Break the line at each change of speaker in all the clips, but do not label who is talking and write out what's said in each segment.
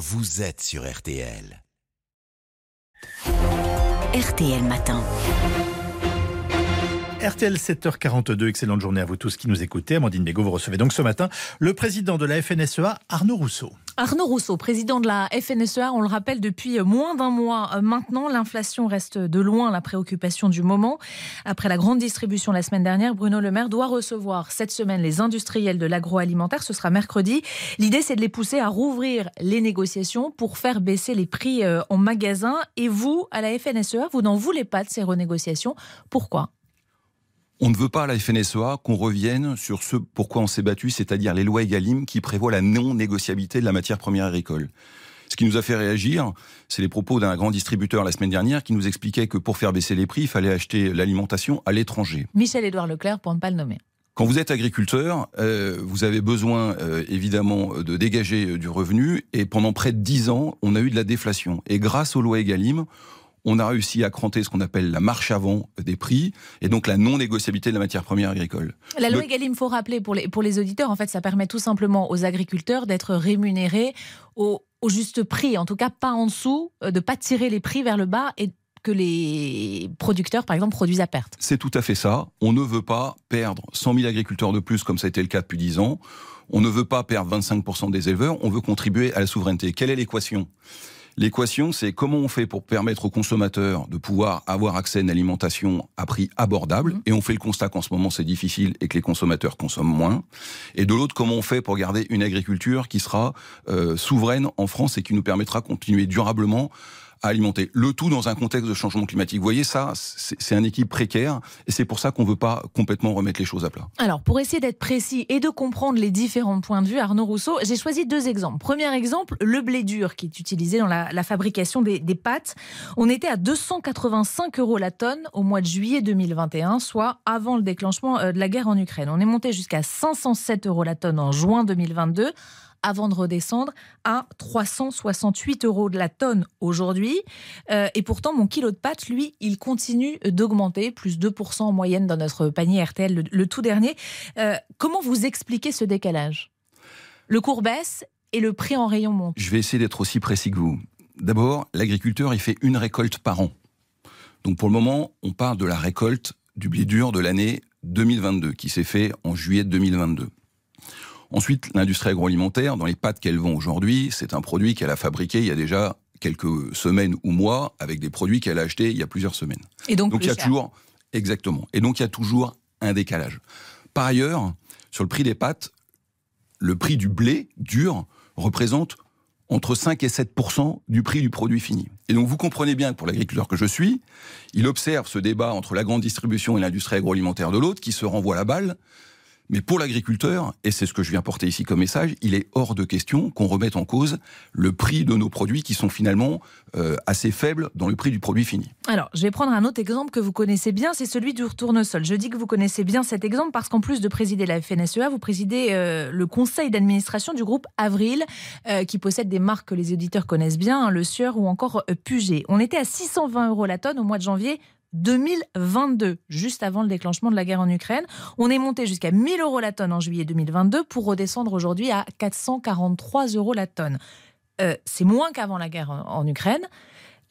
vous êtes sur RTL.
RTL Matin.
RTL 7h42, excellente journée à vous tous qui nous écoutez. Amandine Bégaud, vous recevez donc ce matin le président de la FNSEA, Arnaud Rousseau.
Arnaud Rousseau, président de la FNSEA, on le rappelle depuis moins d'un mois maintenant, l'inflation reste de loin la préoccupation du moment. Après la grande distribution la semaine dernière, Bruno Le Maire doit recevoir cette semaine les industriels de l'agroalimentaire, ce sera mercredi. L'idée c'est de les pousser à rouvrir les négociations pour faire baisser les prix euh, en magasin. Et vous, à la FNSEA, vous n'en voulez pas de ces renégociations. Pourquoi?
On ne veut pas à la FNSEA qu'on revienne sur ce pourquoi on s'est battu, c'est-à-dire les lois EGalim qui prévoient la non-négociabilité de la matière première agricole. Ce qui nous a fait réagir, c'est les propos d'un grand distributeur la semaine dernière qui nous expliquait que pour faire baisser les prix, il fallait acheter l'alimentation à l'étranger.
Michel-Édouard Leclerc, pour ne pas le nommer.
Quand vous êtes agriculteur, euh, vous avez besoin euh, évidemment de dégager euh, du revenu et pendant près de dix ans, on a eu de la déflation. Et grâce aux lois EGalim, on a réussi à cranter ce qu'on appelle la marche avant des prix et donc la non-négociabilité de la matière première agricole.
La loi Egalim, il faut rappeler pour les, pour les auditeurs, en fait, ça permet tout simplement aux agriculteurs d'être rémunérés au, juste prix, en tout cas pas en dessous, euh, de ne pas tirer les prix vers le bas et que les producteurs, par exemple, produisent à perte.
C'est tout à fait ça. On ne veut pas perdre 100 000 agriculteurs de plus, comme ça a été le cas depuis 10 ans. On ne veut pas perdre 25% des éleveurs. On veut contribuer à la souveraineté. Quelle est l'équation? L'équation, c'est comment on fait pour permettre aux consommateurs de pouvoir avoir accès à une alimentation à prix abordable. Mmh. Et on fait le constat qu'en ce moment, c'est difficile et que les consommateurs consomment moins. Et de l'autre, comment on fait pour garder une agriculture qui sera euh, souveraine en France et qui nous permettra de continuer durablement à alimenter. Le tout dans un contexte de changement climatique. Vous voyez, ça, c'est un équipe précaire et c'est pour ça qu'on ne veut pas complètement remettre les choses à plat.
Alors, pour essayer d'être précis et de comprendre les différents points de vue, Arnaud Rousseau, j'ai choisi deux exemples. Premier exemple, le blé dur qui est utilisé dans la, fabrication des, des, pâtes. On était à 285 euros la tonne au mois de juillet 2021, soit avant le déclenchement euh, de la guerre en Ukraine. On est monté jusqu'à 507 euros la tonne en juin 2022 avant de redescendre à 368 euros de la tonne aujourd'hui. Euh, et pourtant, mon kilo de pâtes, lui, il continue d'augmenter, plus 2% en moyenne dans notre panier RTL, le, tout dernier. Euh, comment vous expliquez ce décalage? Le cours baisse et le prix en rayon monte.
Je vais essayer d'être aussi précis que vous. D'abord, l'agriculteur, il fait une récolte par an. Donc pour le moment, on parle de la récolte du blé dur de l'année 2022, qui s'est fait en juillet 2022. Ensuite, l'industrie agroalimentaire, dans les pâtes qu'elle vend aujourd'hui, c'est un produit qu'elle a fabriqué il y a déjà quelques semaines ou mois avec des produits qu'elle a achetés il y a plusieurs semaines.
Et donc,
il y a toujours exactement. Et donc il y a toujours un décalage. Par ailleurs, sur le prix des pâtes, le prix du blé dur représente entre 5 et 7% du prix du produit fini. Et donc vous comprenez bien que pour l'agriculteur que je suis, il observe ce débat entre la grande distribution et l'industrie agroalimentaire de l'autre qui se renvoie la balle mais pour l'agriculteur, et c'est ce que je viens porter ici comme message, il est hors de question qu'on remette en cause le prix de nos produits qui sont finalement euh, assez faibles dans le prix du produit fini.
Alors, je vais prendre un autre exemple que vous connaissez bien, c'est celui du retournesol. Je dis que vous connaissez bien cet exemple parce qu'en plus de présider la FNSEA, vous présidez euh, le conseil d'administration du groupe Avril, euh, qui possède des marques que les auditeurs connaissent bien, hein, le Sieur ou encore Puget. On était à 620 euros la tonne au mois de janvier 2022, juste avant le déclenchement de la guerre en Ukraine. On est monté jusqu'à 1000 euros la tonne en juillet 2022 pour redescendre aujourd'hui à 443 euros la tonne. Euh, c'est moins qu'avant la guerre en, Ukraine.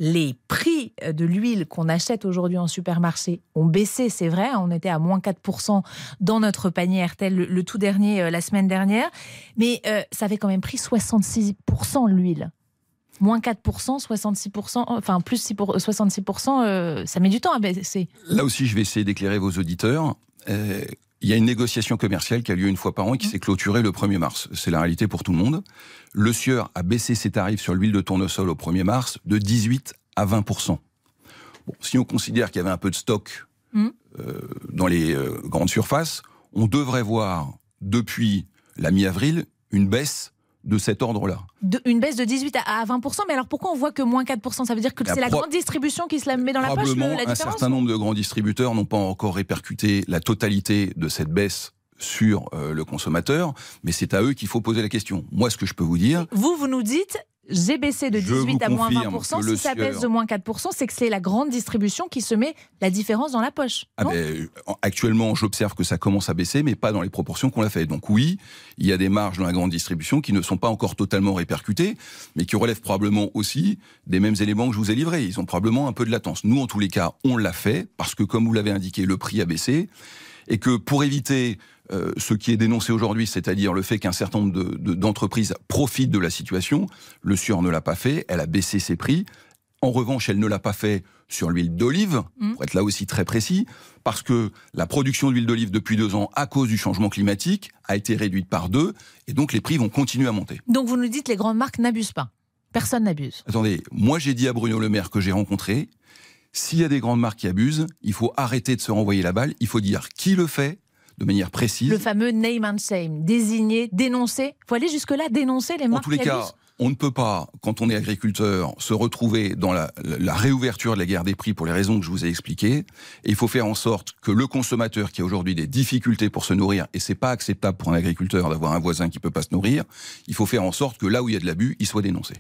Les prix de l'huile qu'on achète aujourd'hui en supermarché ont baissé, c'est vrai. On était à moins 4% dans notre panier RTL, le, tout dernier, euh, la semaine dernière. Mais euh, ça avait quand même pris 66% l'huile moins 4%, 66%, enfin plus 6 66%, euh, ça met du temps à baisser.
Là aussi, je vais essayer d'éclairer vos auditeurs. Euh, il y a une négociation commerciale qui a lieu une fois par an et qui mmh. s'est clôturée le 1er mars. C'est la réalité pour tout le monde. Le Sieur a baissé ses tarifs sur l'huile de tournesol au 1er mars de 18 à 20%. Bon, si on considère qu'il y avait un peu de stock mmh. euh, dans les grandes surfaces, on devrait voir depuis la mi-avril une baisse de cet ordre-là.
une baisse de 18 à 20%, mais alors pourquoi on voit que moins 4% Ça veut dire que c'est la grande distribution qui se la met dans la poche
Probablement, un certain nombre de grands distributeurs n'ont pas encore répercuté la totalité de cette baisse sur euh, le consommateur, mais c'est à eux qu'il faut poser la question. Moi, ce que je peux vous dire...
Vous, vous nous dites, j'ai baissé de 18 à moins 20%. Si ça baisse de moins 4%, c'est que c'est la grande distribution qui se met la différence dans la poche.
Ah ben, actuellement, j'observe que ça commence à baisser, mais pas dans les proportions qu'on l'a fait. Donc oui, il y a des marges dans la grande distribution qui ne sont pas encore totalement répercutées, mais qui relèvent probablement aussi des mêmes éléments que je vous ai livrés. Ils ont probablement un peu de latence. Nous, en tous les cas, on l'a fait parce que, comme vous l'avez indiqué, le prix a baissé et que pour éviter euh, ce qui est dénoncé aujourd'hui, c'est-à-dire le fait qu'un certain nombre d'entreprises profitent de la situation. Le SUR ne l'a pas fait, elle a baissé ses prix. En revanche, elle ne l'a pas fait sur l'huile d'olive, mmh. pour être là aussi très précis, parce que la production d'huile d'olive depuis deux ans, à cause du changement climatique, a été réduite par deux, et donc les prix vont continuer à monter.
Donc vous nous dites que les grandes marques n'abusent pas Personne n'abuse.
Attendez, moi j'ai dit à Bruno Le Maire que j'ai rencontré, s'il y a des grandes marques qui abusent, il faut arrêter de se renvoyer la balle, il faut dire qui le fait, de manière précise.
Le fameux name and shame, désigner, dénoncer. Il faut aller jusque-là, dénoncer les marques.
En tous les cas, on ne peut pas, quand on est agriculteur, se retrouver dans la, réouverture de la guerre des prix pour les raisons que je vous ai expliquées. Et il faut faire en sorte que le consommateur qui a aujourd'hui des difficultés pour se nourrir, et c'est pas acceptable pour un agriculteur d'avoir un voisin qui peut pas se nourrir, il faut faire en sorte que là où il y a de l'abus, il soit dénoncé.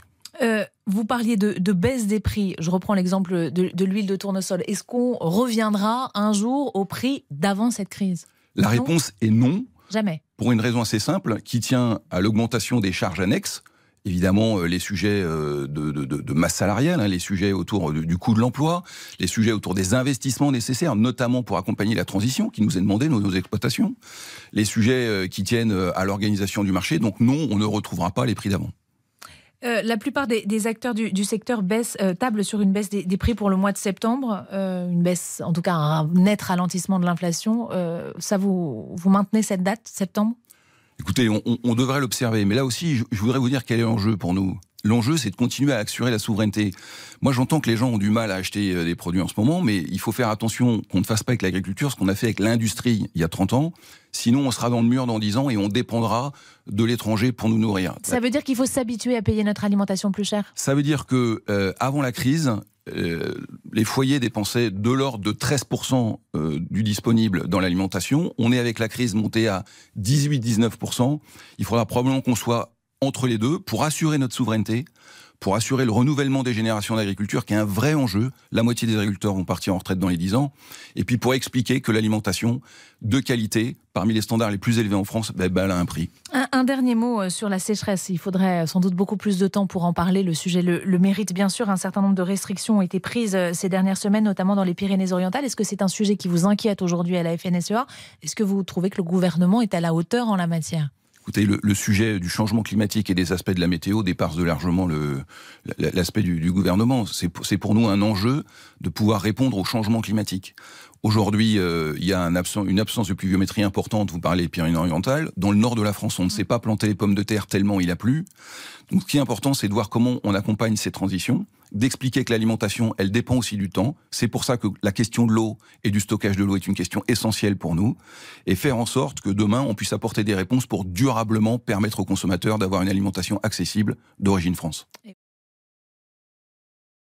Euh, vous parliez de, baisse des prix. Je reprends l'exemple de, de l'huile de tournesol. Est-ce qu'on reviendra un jour au prix d'avant cette crise?
La réponse est non.
Jamais.
Pour une raison assez simple, qui tient à l'augmentation des charges annexes. Évidemment, euh, les sujets euh, de, masse salariale, hein, les sujets autour du coût de l'emploi, les sujets autour des investissements nécessaires, notamment pour accompagner la transition qui nous est demandée, nos, nos exploitations, les sujets euh, qui tiennent à l'organisation du marché. Donc non, on ne retrouvera pas les prix d'avant.
Euh, la plupart des, acteurs du, secteur baissent, euh, tablent sur une baisse des, prix pour le mois de septembre, euh, une baisse, en tout cas un net ralentissement de l'inflation. ça, vous, vous maintenez cette date, septembre?
Écoutez, on, devrait l'observer, mais là aussi, je, je voudrais vous dire quel est l'enjeu pour nous. L'enjeu, c'est de continuer à assurer la souveraineté. Moi, j'entends que les gens ont du mal à acheter euh, des produits en ce moment, mais il faut faire attention qu'on ne fasse pas avec l'agriculture ce qu'on a fait avec l'industrie il y a 30 ans. Sinon, on sera dans le mur dans 10 ans et on dépendra de l'étranger pour nous nourrir.
Ça veut dire qu'il faut s'habituer à payer notre alimentation plus cher
Ça veut dire que euh, avant la crise, euh, les foyers dépensaient de l'ordre de 13% du disponible dans l'alimentation. On est avec la crise monté à 18-19%. Il faudra probablement qu'on soit entre les deux pour assurer notre souveraineté, pour assurer le renouvellement des générations d'agriculture, qui est un vrai enjeu. La moitié des agriculteurs vont partir en retraite dans les 10 ans. Et puis pour expliquer que l'alimentation de qualité, parmi les standards les plus élevés en France, ben, ben a un prix.
Un, dernier mot euh, sur la sécheresse. Il faudrait sans doute beaucoup plus de temps pour en parler. Le sujet le, mérite bien sûr. Un certain nombre de restrictions ont été prises euh, ces dernières semaines, notamment dans les Pyrénées-Orientales. Est-ce que c'est un sujet qui vous inquiète aujourd'hui à la FNSEA Est-ce que vous trouvez que le gouvernement est à la hauteur en la matière?
Écoutez, le, sujet du changement climatique et des aspects de la météo dépasse de largement l'aspect du, gouvernement. C'est pour nous un enjeu de pouvoir répondre au changement climatique. Aujourd'hui, euh, il y a une absence de pluviométrie importante. Vous parlez des Pyrénées-Orientales. Dans le nord de la France, on ne sait pas planter les pommes de terre tellement il a plu. Donc, ce qui est important, c'est de voir comment on accompagne ces transitions d'expliquer que l'alimentation, elle dépend aussi du temps. C'est pour ça que la question de l'eau et du stockage de l'eau est une question essentielle pour nous. Et faire en sorte que demain, on puisse apporter des réponses pour durablement permettre aux consommateurs d'avoir une alimentation accessible d'origine France.